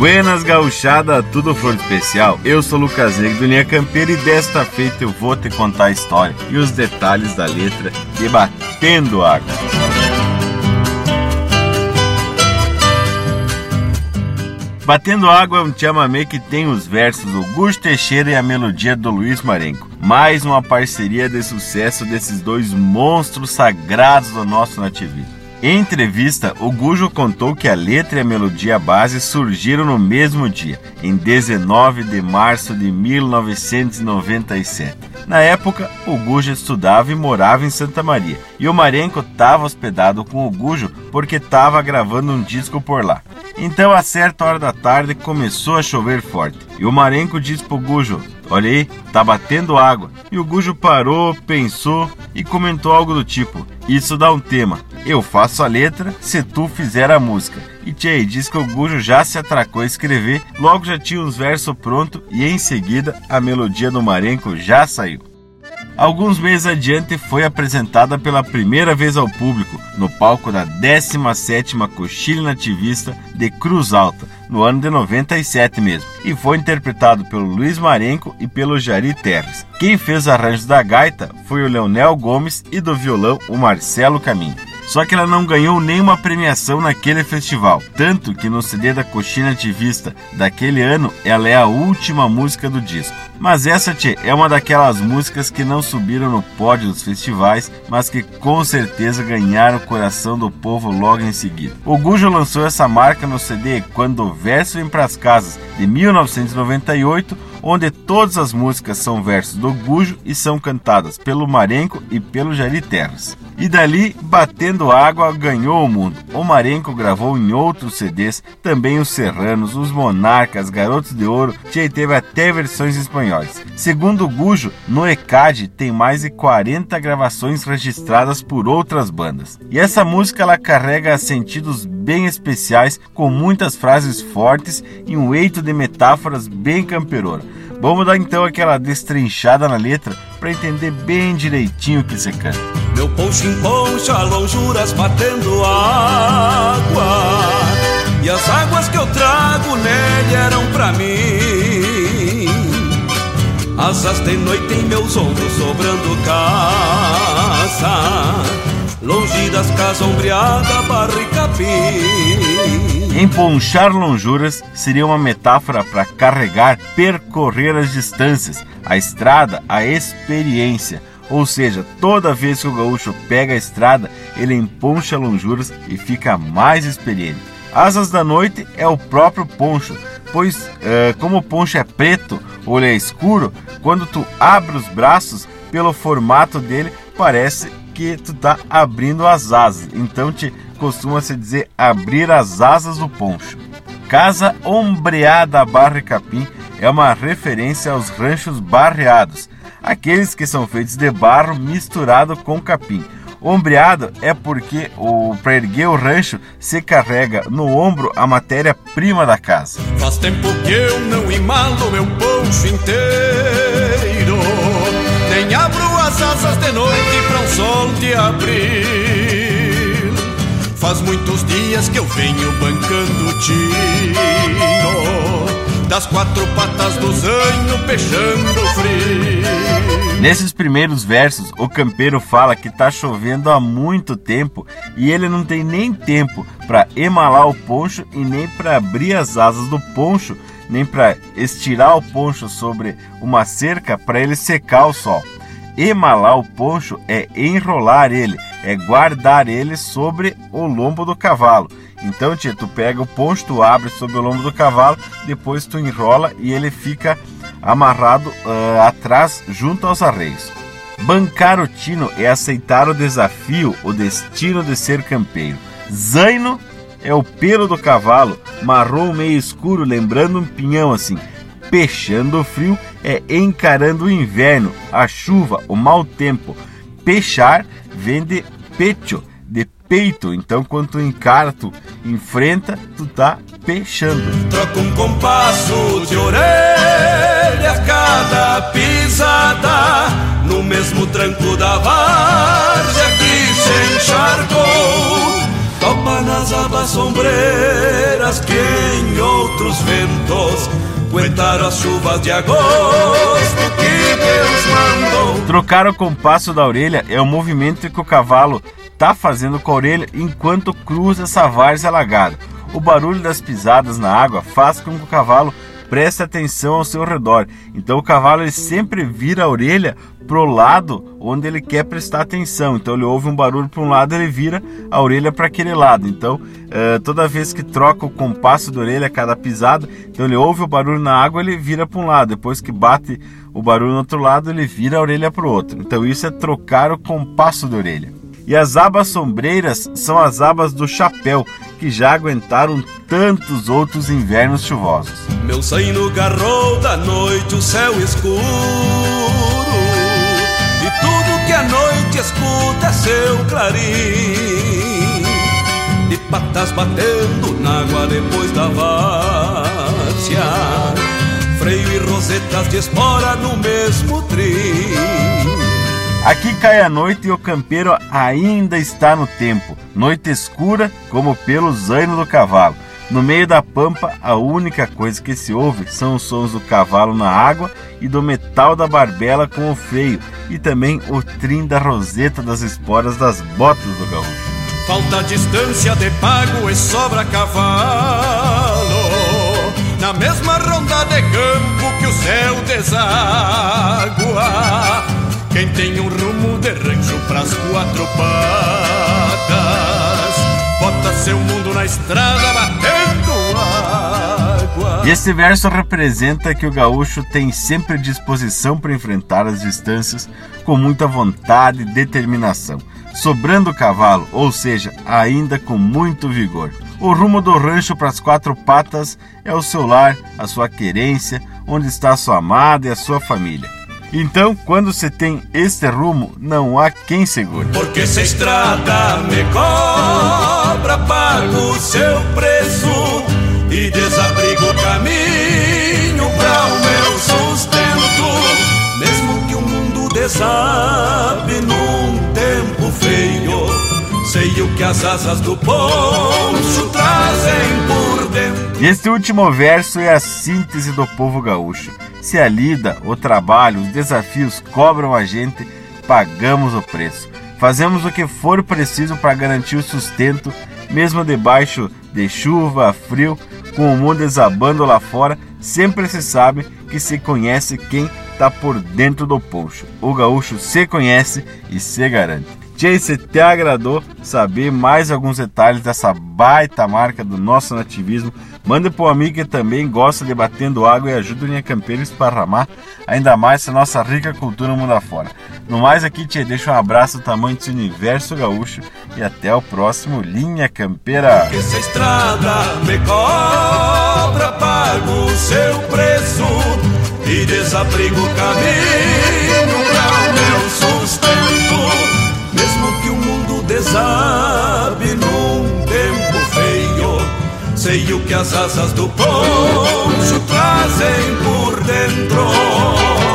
Buenas gauchada, tudo flor especial. Eu sou Lucas Negro do Linha Campeira e desta feita eu vou te contar a história e os detalhes da letra de Batendo Água. Batendo Água é um chamamé que tem os versos do Gus Teixeira e a melodia do Luiz Marenco. Mais uma parceria de sucesso desses dois monstros sagrados do nosso nativismo. Em entrevista, o Gujo contou que a letra e a melodia base surgiram no mesmo dia, em 19 de março de 1997. Na época, o Gujo estudava e morava em Santa Maria, e o Marenco estava hospedado com o Gujo porque estava gravando um disco por lá. Então, a certa hora da tarde, começou a chover forte, e o Marenco disse pro Gujo: Olha aí, tá batendo água. E o Gujo parou, pensou e comentou algo do tipo: Isso dá um tema. Eu faço a letra se tu fizer a música. E Tchê diz que o Gujo já se atracou a escrever, logo já tinha os versos prontos e em seguida a melodia do Marenco já saiu. Alguns meses adiante foi apresentada pela primeira vez ao público no palco da 17ª Coxilha Nativista de Cruz Alta, no ano de 97 mesmo, e foi interpretado pelo Luiz Marenco e pelo Jari Terres. Quem fez arranjos da gaita foi o Leonel Gomes e do violão o Marcelo Caminho. Só que ela não ganhou nenhuma premiação naquele festival, tanto que no CD da Coxina Ativista daquele ano ela é a última música do disco. Mas essa, tchê, é uma daquelas músicas que não subiram no pódio dos festivais, mas que com certeza ganharam o coração do povo logo em seguida. O Gujo lançou essa marca no CD Quando o Verso Vem Pras Casas, de 1998, onde todas as músicas são versos do Gujo e são cantadas pelo Marenco e pelo Jari Terras. E dali, Batendo Água ganhou o mundo. O Marenco gravou em outros CDs, também os Serranos, os Monarcas, Garotos de Ouro, e teve até versões espanhóis. Segundo o Gujo, no ECAD tem mais de 40 gravações registradas por outras bandas. E essa música ela carrega sentidos bem especiais, com muitas frases fortes e um eito de metáforas bem camperona. Vamos dar então aquela destrinchada na letra para entender bem direitinho o que você canta. Meu poncho em poncha, lonjuras batendo água. E as águas que eu trago nele eram pra mim. Asas de noite em meus ombros sobrando casa Longe das casas ombreadas, capim Emponchar lonjuras seria uma metáfora para carregar, percorrer as distâncias, a estrada, a experiência. Ou seja, toda vez que o gaúcho pega a estrada, ele emponcha lonjuras e fica mais experiente. Asas da noite é o próprio poncho, pois é, como o poncho é preto ou é escuro, quando tu abre os braços, pelo formato dele, parece que tu tá abrindo as asas. Então te costuma se dizer abrir as asas do poncho. Casa ombreada barra capim é uma referência aos ranchos barreados aqueles que são feitos de barro misturado com capim. Ombreado é porque o para erguer o rancho se carrega no ombro a matéria-prima da casa. Faz tempo que eu não imalo meu poncho inteiro, nem abro as asas de noite para um sol de abril. Faz muitos dias que eu venho bancando tino das quatro patas do zanho peixando frio. Nesses primeiros versos, o campeiro fala que tá chovendo há muito tempo e ele não tem nem tempo para emalar o poncho e nem para abrir as asas do poncho, nem para estirar o poncho sobre uma cerca para ele secar o sol. Emalar o poncho é enrolar ele, é guardar ele sobre o lombo do cavalo. Então, tia, tu pega o poncho, tu abre sobre o lombo do cavalo, depois tu enrola e ele fica amarrado uh, atrás junto aos arreios. Bancar o tino é aceitar o desafio, o destino de ser campeiro. Zaino é o pelo do cavalo, marrom meio escuro, lembrando um pinhão assim. Peixando o frio é encarando o inverno, a chuva, o mau tempo. Pechar vem de pecho, de peito. Então, quando tu encara, tu enfrenta, tu tá peixando. Troca um compasso de orelha a cada pisada, no mesmo tranco da várzea que se encharcou. Sombreiras terras que outros ventos chuvas de agosto que. Trocar o compasso da orelha é o movimento que o cavalo está fazendo com a orelha enquanto cruza essa várzea alagada. O barulho das pisadas na água faz com que o cavalo preste atenção ao seu redor. Então o cavalo ele sempre vira a orelha pro lado onde ele quer prestar atenção. Então ele ouve um barulho para um lado, ele vira a orelha para aquele lado. Então uh, toda vez que troca o compasso da orelha cada pisada, então ele ouve o barulho na água, ele vira para um lado. Depois que bate o barulho no outro lado, ele vira a orelha para o outro. Então isso é trocar o compasso da orelha. E as abas sombreiras são as abas do chapéu, que já aguentaram tantos outros invernos chuvosos. Meu no garrou da noite o céu escuro, e tudo que a noite escuta é seu clarim. De patas batendo na água depois da várzea, freio e rosetas de espora no mesmo trim. Aqui cai a noite e o campeiro ainda está no tempo. Noite escura como pelo zaino do cavalo. No meio da pampa, a única coisa que se ouve são os sons do cavalo na água e do metal da barbela com o freio, e também o trim da roseta das esporas das botas do gaúcho. Falta distância de pago e sobra cavalo, na mesma ronda de campo que o céu deságua. Quem tem um rumo de rancho pras quatro patas seu mundo na estrada batendo água E esse verso representa que o gaúcho tem sempre disposição para enfrentar as distâncias com muita vontade e determinação sobrando o cavalo, ou seja, ainda com muito vigor. O rumo do rancho para as quatro patas é o seu lar, a sua querência, onde está a sua amada e a sua família. Então, quando você tem este rumo, não há quem segure. Porque se estrada me cobra, pago seu preço e desabrigo o caminho para o meu sustento. Mesmo que o mundo desabe num tempo feio, sei o que as asas do poncho trazem por este último verso é a síntese do povo gaúcho. Se a lida, o trabalho, os desafios cobram a gente, pagamos o preço. Fazemos o que for preciso para garantir o sustento, mesmo debaixo de chuva, frio, com o mundo desabando lá fora, sempre se sabe que se conhece quem está por dentro do poncho. O gaúcho se conhece e se garante. Jay, se te agradou saber mais alguns detalhes dessa baita marca do nosso nativismo, manda para o amigo que também gosta de batendo água e ajuda o Linha Campeira a esparramar ainda mais essa nossa rica cultura mundo afora. No mais aqui, te deixo um abraço do tamanho desse universo gaúcho e até o próximo Linha Campeira. Essa estrada me cobra, pago seu preço e desabrigo o caminho sabe num tempo feio. Sei o que as asas do poncho trazem por dentro.